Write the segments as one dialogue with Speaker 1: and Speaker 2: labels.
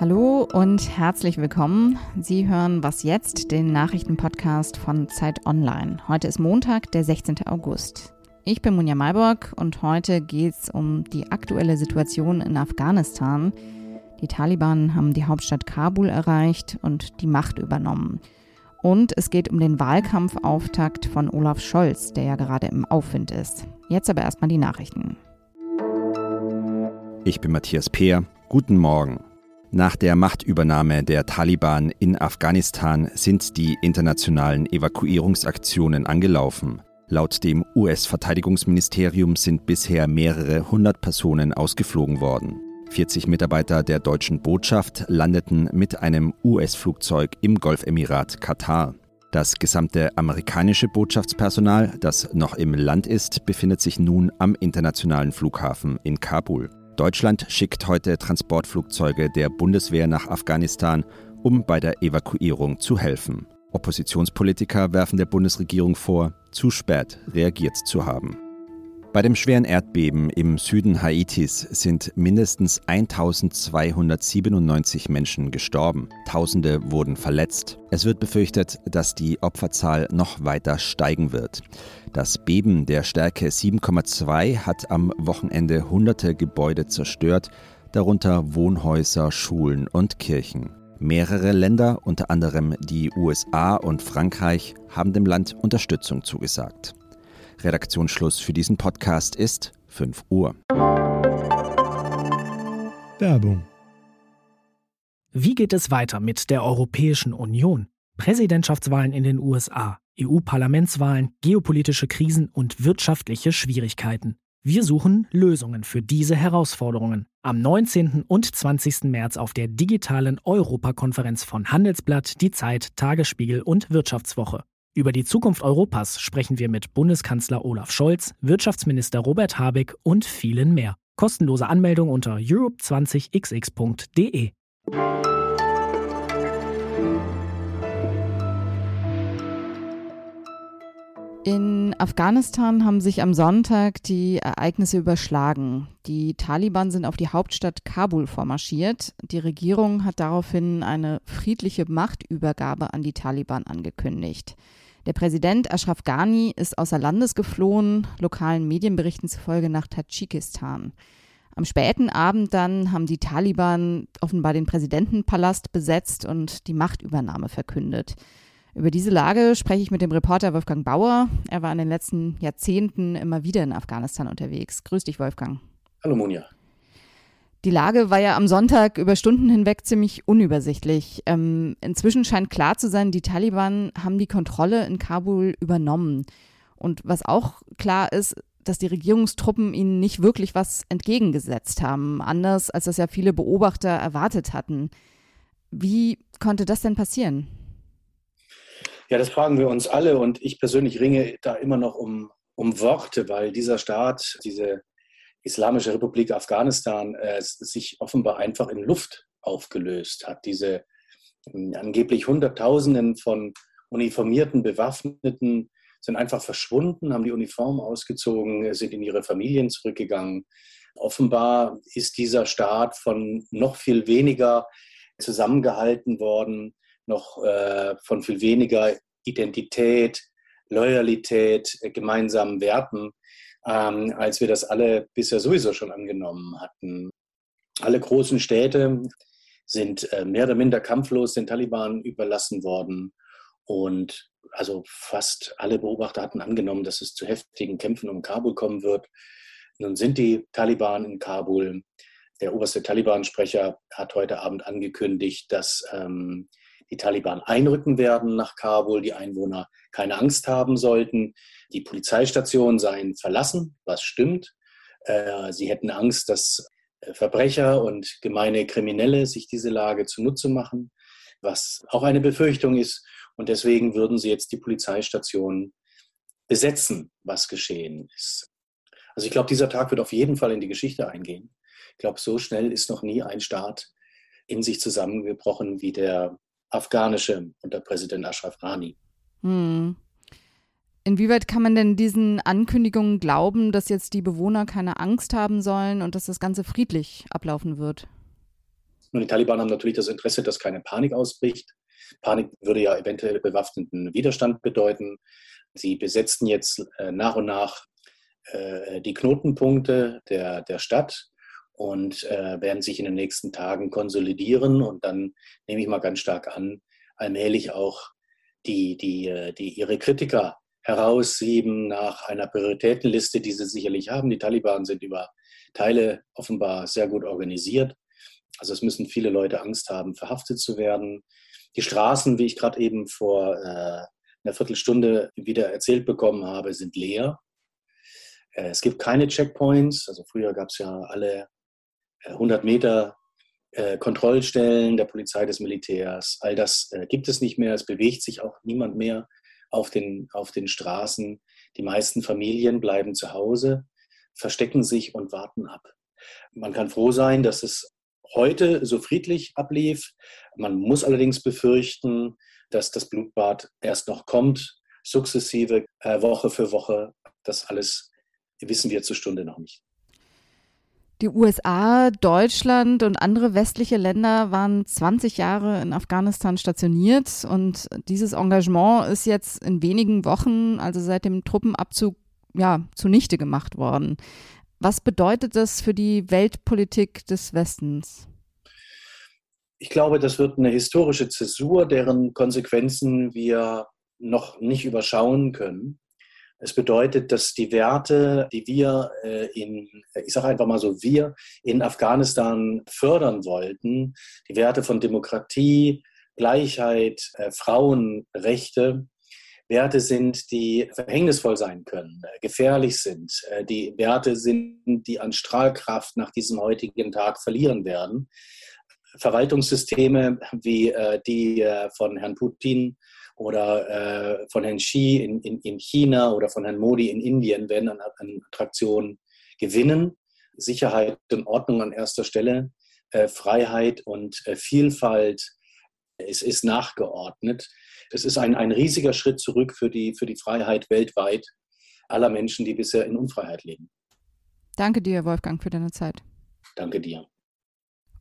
Speaker 1: Hallo und herzlich willkommen. Sie hören Was jetzt, den Nachrichtenpodcast von Zeit Online. Heute ist Montag, der 16. August. Ich bin Munja Malborg und heute geht es um die aktuelle Situation in Afghanistan. Die Taliban haben die Hauptstadt Kabul erreicht und die Macht übernommen. Und es geht um den Wahlkampfauftakt von Olaf Scholz, der ja gerade im Aufwind ist. Jetzt aber erstmal die Nachrichten.
Speaker 2: Ich bin Matthias Peer. Guten Morgen. Nach der Machtübernahme der Taliban in Afghanistan sind die internationalen Evakuierungsaktionen angelaufen. Laut dem US-Verteidigungsministerium sind bisher mehrere hundert Personen ausgeflogen worden. 40 Mitarbeiter der deutschen Botschaft landeten mit einem US-Flugzeug im Golfemirat Katar. Das gesamte amerikanische Botschaftspersonal, das noch im Land ist, befindet sich nun am internationalen Flughafen in Kabul. Deutschland schickt heute Transportflugzeuge der Bundeswehr nach Afghanistan, um bei der Evakuierung zu helfen. Oppositionspolitiker werfen der Bundesregierung vor, zu spät reagiert zu haben. Bei dem schweren Erdbeben im Süden Haitis sind mindestens 1297 Menschen gestorben. Tausende wurden verletzt. Es wird befürchtet, dass die Opferzahl noch weiter steigen wird. Das Beben der Stärke 7,2 hat am Wochenende hunderte Gebäude zerstört, darunter Wohnhäuser, Schulen und Kirchen. Mehrere Länder, unter anderem die USA und Frankreich, haben dem Land Unterstützung zugesagt. Redaktionsschluss für diesen Podcast ist 5 Uhr.
Speaker 3: Werbung. Wie geht es weiter mit der Europäischen Union? Präsidentschaftswahlen in den USA, EU-Parlamentswahlen, geopolitische Krisen und wirtschaftliche Schwierigkeiten. Wir suchen Lösungen für diese Herausforderungen. Am 19. und 20. März auf der digitalen Europakonferenz von Handelsblatt, Die Zeit, Tagesspiegel und Wirtschaftswoche. Über die Zukunft Europas sprechen wir mit Bundeskanzler Olaf Scholz, Wirtschaftsminister Robert Habeck und vielen mehr. Kostenlose Anmeldung unter europe20xx.de.
Speaker 1: In Afghanistan haben sich am Sonntag die Ereignisse überschlagen. Die Taliban sind auf die Hauptstadt Kabul vormarschiert. Die Regierung hat daraufhin eine friedliche Machtübergabe an die Taliban angekündigt. Der Präsident Ashraf Ghani ist außer Landes geflohen, lokalen Medienberichten zufolge nach Tadschikistan. Am späten Abend dann haben die Taliban offenbar den Präsidentenpalast besetzt und die Machtübernahme verkündet. Über diese Lage spreche ich mit dem Reporter Wolfgang Bauer. Er war in den letzten Jahrzehnten immer wieder in Afghanistan unterwegs. Grüß dich, Wolfgang.
Speaker 4: Hallo, Monja.
Speaker 1: Die Lage war ja am Sonntag über Stunden hinweg ziemlich unübersichtlich. Ähm, inzwischen scheint klar zu sein, die Taliban haben die Kontrolle in Kabul übernommen. Und was auch klar ist, dass die Regierungstruppen ihnen nicht wirklich was entgegengesetzt haben, anders als das ja viele Beobachter erwartet hatten. Wie konnte das denn passieren?
Speaker 4: Ja, das fragen wir uns alle und ich persönlich ringe da immer noch um, um Worte, weil dieser Staat, diese Islamische Republik Afghanistan äh, sich offenbar einfach in Luft aufgelöst hat. Diese äh, angeblich Hunderttausenden von uniformierten Bewaffneten sind einfach verschwunden, haben die Uniform ausgezogen, sind in ihre Familien zurückgegangen. Offenbar ist dieser Staat von noch viel weniger zusammengehalten worden, noch äh, von viel weniger Identität, Loyalität, äh, gemeinsamen Werten ähm, als wir das alle bisher sowieso schon angenommen hatten. Alle großen Städte sind äh, mehr oder minder kampflos den Taliban überlassen worden. Und also fast alle Beobachter hatten angenommen, dass es zu heftigen Kämpfen um Kabul kommen wird. Nun sind die Taliban in Kabul. Der oberste Taliban-Sprecher hat heute Abend angekündigt, dass ähm, die Taliban einrücken werden nach Kabul, die Einwohner keine Angst haben sollten. Die Polizeistationen seien verlassen, was stimmt. Äh, sie hätten Angst, dass äh, Verbrecher und gemeine Kriminelle sich diese Lage zunutze machen, was auch eine Befürchtung ist. Und deswegen würden sie jetzt die Polizeistationen besetzen, was geschehen ist. Also ich glaube, dieser Tag wird auf jeden Fall in die Geschichte eingehen. Ich glaube, so schnell ist noch nie ein Staat in sich zusammengebrochen wie der afghanische unter Präsident Ashraf Ghani. Hm.
Speaker 1: Inwieweit kann man denn diesen Ankündigungen glauben, dass jetzt die Bewohner keine Angst haben sollen und dass das Ganze friedlich ablaufen wird?
Speaker 4: Nun, die Taliban haben natürlich das Interesse, dass keine Panik ausbricht. Panik würde ja eventuell bewaffneten Widerstand bedeuten. Sie besetzen jetzt äh, nach und nach äh, die Knotenpunkte der, der Stadt und äh, werden sich in den nächsten Tagen konsolidieren und dann nehme ich mal ganz stark an, allmählich auch die, die, äh, die ihre Kritiker heraussieben nach einer Prioritätenliste, die sie sicherlich haben. Die Taliban sind über Teile offenbar sehr gut organisiert. Also es müssen viele Leute Angst haben, verhaftet zu werden. Die Straßen, wie ich gerade eben vor äh, einer Viertelstunde wieder erzählt bekommen habe, sind leer. Äh, es gibt keine Checkpoints. Also früher gab es ja alle 100 äh, Meter äh, Kontrollstellen der Polizei, des Militärs. All das äh, gibt es nicht mehr. Es bewegt sich auch niemand mehr auf den, auf den Straßen. Die meisten Familien bleiben zu Hause, verstecken sich und warten ab. Man kann froh sein, dass es heute so friedlich ablief. Man muss allerdings befürchten, dass das Blutbad erst noch kommt, sukzessive, äh, Woche für Woche. Das alles wissen wir zur Stunde noch nicht.
Speaker 1: Die USA, Deutschland und andere westliche Länder waren 20 Jahre in Afghanistan stationiert und dieses Engagement ist jetzt in wenigen Wochen, also seit dem Truppenabzug, ja, zunichte gemacht worden. Was bedeutet das für die Weltpolitik des Westens?
Speaker 4: Ich glaube, das wird eine historische Zäsur, deren Konsequenzen wir noch nicht überschauen können. Es bedeutet, dass die Werte, die wir äh, in, ich sage einfach mal so, wir in Afghanistan fördern wollten, die Werte von Demokratie, Gleichheit, äh, Frauenrechte, Werte sind, die verhängnisvoll sein können, äh, gefährlich sind, die Werte sind, die an Strahlkraft nach diesem heutigen Tag verlieren werden. Verwaltungssysteme wie die von Herrn Putin oder äh, von Herrn Xi in, in, in China oder von Herrn Modi in Indien werden an, an Attraktionen gewinnen. Sicherheit und Ordnung an erster Stelle, äh, Freiheit und äh, Vielfalt es ist nachgeordnet. Es ist ein, ein riesiger Schritt zurück für die, für die Freiheit weltweit aller Menschen, die bisher in Unfreiheit leben.
Speaker 1: Danke dir, Wolfgang, für deine Zeit.
Speaker 4: Danke dir.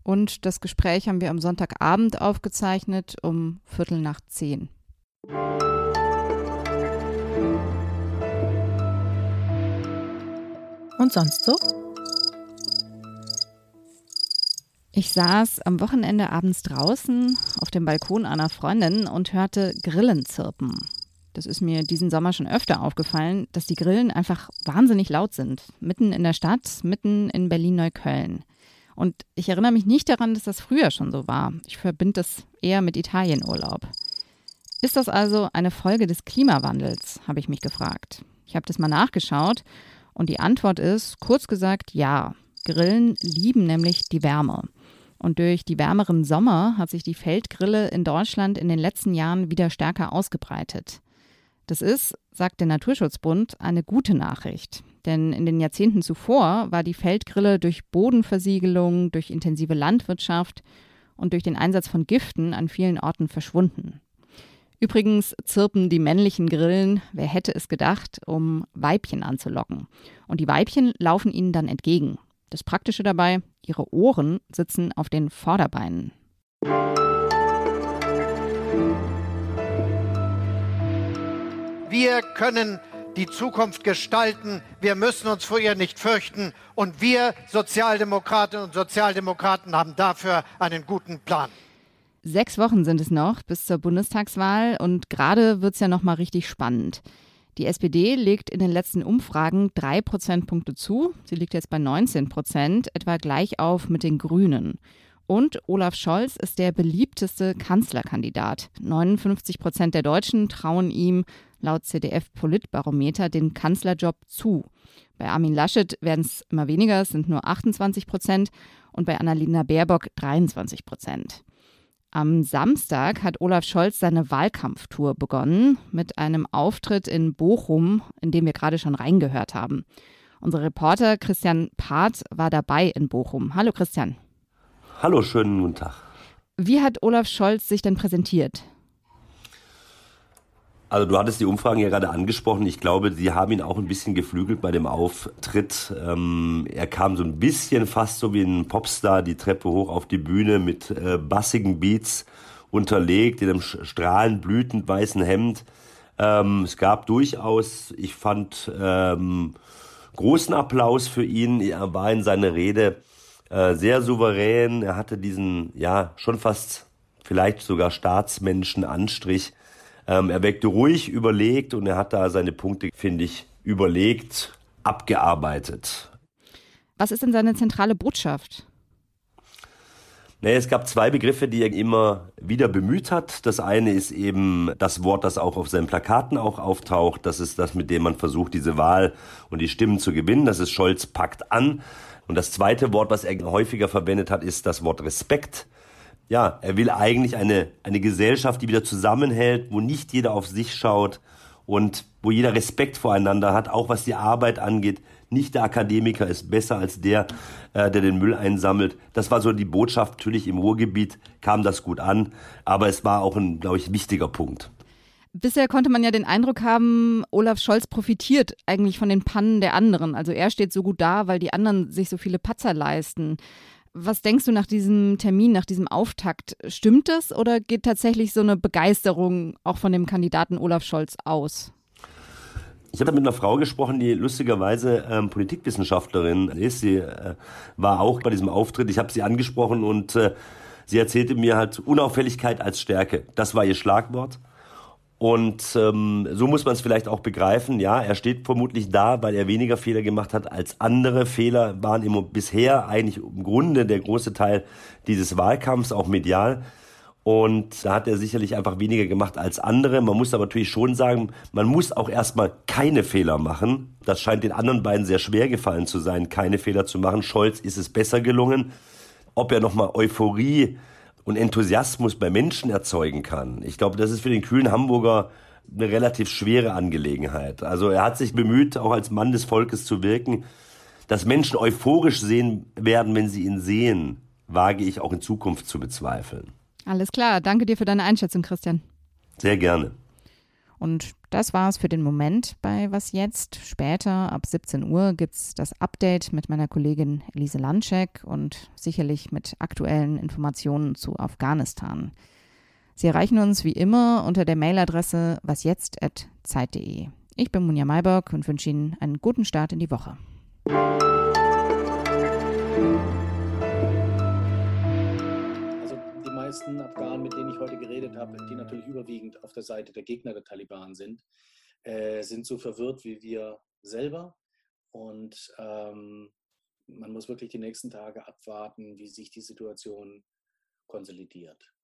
Speaker 1: Und das Gespräch haben wir am Sonntagabend aufgezeichnet um Viertel nach zehn.
Speaker 5: Und sonst so?
Speaker 1: Ich saß am Wochenende abends draußen auf dem Balkon einer Freundin und hörte Grillen zirpen. Das ist mir diesen Sommer schon öfter aufgefallen, dass die Grillen einfach wahnsinnig laut sind. Mitten in der Stadt, mitten in Berlin-Neukölln. Und ich erinnere mich nicht daran, dass das früher schon so war. Ich verbinde das eher mit Italienurlaub. Ist das also eine Folge des Klimawandels, habe ich mich gefragt. Ich habe das mal nachgeschaut und die Antwort ist, kurz gesagt, ja. Grillen lieben nämlich die Wärme. Und durch die wärmeren Sommer hat sich die Feldgrille in Deutschland in den letzten Jahren wieder stärker ausgebreitet. Das ist, sagt der Naturschutzbund, eine gute Nachricht. Denn in den Jahrzehnten zuvor war die Feldgrille durch Bodenversiegelung, durch intensive Landwirtschaft und durch den Einsatz von Giften an vielen Orten verschwunden. Übrigens zirpen die männlichen Grillen, wer hätte es gedacht, um Weibchen anzulocken. Und die Weibchen laufen ihnen dann entgegen. Das Praktische dabei, ihre Ohren sitzen auf den Vorderbeinen.
Speaker 6: Wir können die Zukunft gestalten. Wir müssen uns vor ihr nicht fürchten. Und wir Sozialdemokratinnen und Sozialdemokraten haben dafür einen guten Plan.
Speaker 1: Sechs Wochen sind es noch bis zur Bundestagswahl und gerade wird es ja nochmal richtig spannend. Die SPD legt in den letzten Umfragen drei Prozentpunkte zu. Sie liegt jetzt bei 19 Prozent, etwa gleich auf mit den Grünen. Und Olaf Scholz ist der beliebteste Kanzlerkandidat. 59 Prozent der Deutschen trauen ihm laut ZDF-Politbarometer den Kanzlerjob zu. Bei Armin Laschet werden es immer weniger, es sind nur 28 Prozent und bei Annalena Baerbock 23 Prozent. Am Samstag hat Olaf Scholz seine Wahlkampftour begonnen mit einem Auftritt in Bochum, in dem wir gerade schon reingehört haben. Unser Reporter Christian Part war dabei in Bochum. Hallo Christian.
Speaker 7: Hallo, schönen guten Tag.
Speaker 1: Wie hat Olaf Scholz sich denn präsentiert?
Speaker 7: Also du hattest die Umfragen ja gerade angesprochen. Ich glaube, sie haben ihn auch ein bisschen geflügelt bei dem Auftritt. Ähm, er kam so ein bisschen fast so wie ein Popstar die Treppe hoch auf die Bühne mit äh, bassigen Beats unterlegt, in einem strahlend blütend weißen Hemd. Ähm, es gab durchaus, ich fand, ähm, großen Applaus für ihn. Er war in seiner Rede äh, sehr souverän. Er hatte diesen, ja, schon fast vielleicht sogar staatsmännischen Anstrich ähm, er wirkte ruhig, überlegt und er hat da seine Punkte, finde ich, überlegt, abgearbeitet.
Speaker 1: Was ist denn seine zentrale Botschaft?
Speaker 7: Naja, es gab zwei Begriffe, die er immer wieder bemüht hat. Das eine ist eben das Wort, das auch auf seinen Plakaten auch auftaucht. Das ist das, mit dem man versucht, diese Wahl und die Stimmen zu gewinnen. Das ist Scholz packt an. Und das zweite Wort, was er häufiger verwendet hat, ist das Wort Respekt ja, er will eigentlich eine, eine Gesellschaft, die wieder zusammenhält, wo nicht jeder auf sich schaut und wo jeder Respekt voreinander hat, auch was die Arbeit angeht. Nicht der Akademiker ist besser als der, äh, der den Müll einsammelt. Das war so die Botschaft. Natürlich im Ruhrgebiet kam das gut an, aber es war auch ein, glaube ich, wichtiger Punkt.
Speaker 1: Bisher konnte man ja den Eindruck haben, Olaf Scholz profitiert eigentlich von den Pannen der anderen. Also er steht so gut da, weil die anderen sich so viele Patzer leisten. Was denkst du nach diesem Termin, nach diesem Auftakt? Stimmt das oder geht tatsächlich so eine Begeisterung auch von dem Kandidaten Olaf Scholz aus?
Speaker 7: Ich habe mit einer Frau gesprochen, die lustigerweise ähm, Politikwissenschaftlerin ist. Sie äh, war auch bei diesem Auftritt. Ich habe sie angesprochen und äh, sie erzählte mir halt Unauffälligkeit als Stärke. Das war ihr Schlagwort. Und ähm, so muss man es vielleicht auch begreifen. Ja, er steht vermutlich da, weil er weniger Fehler gemacht hat als andere. Fehler waren immer bisher eigentlich im Grunde der große Teil dieses Wahlkampfs, auch medial. Und da hat er sicherlich einfach weniger gemacht als andere. Man muss aber natürlich schon sagen, man muss auch erstmal keine Fehler machen. Das scheint den anderen beiden sehr schwer gefallen zu sein, keine Fehler zu machen. Scholz ist es besser gelungen. Ob er nochmal Euphorie und Enthusiasmus bei Menschen erzeugen kann. Ich glaube, das ist für den kühlen Hamburger eine relativ schwere Angelegenheit. Also er hat sich bemüht, auch als Mann des Volkes zu wirken. Dass Menschen euphorisch sehen werden, wenn sie ihn sehen, wage ich auch in Zukunft zu bezweifeln.
Speaker 1: Alles klar. Danke dir für deine Einschätzung, Christian.
Speaker 7: Sehr gerne.
Speaker 1: Und das war es für den Moment bei Was Jetzt. Später, ab 17 Uhr, gibt es das Update mit meiner Kollegin Elise Landschek und sicherlich mit aktuellen Informationen zu Afghanistan. Sie erreichen uns wie immer unter der Mailadresse wasjetzt.zeit.de. Ich bin Munja Mayberg und wünsche Ihnen einen guten Start in die Woche.
Speaker 4: Meisten Afghanen, mit denen ich heute geredet habe, die natürlich überwiegend auf der Seite der Gegner der Taliban sind, äh, sind so verwirrt wie wir selber. Und ähm, man muss wirklich die nächsten Tage abwarten, wie sich die Situation konsolidiert.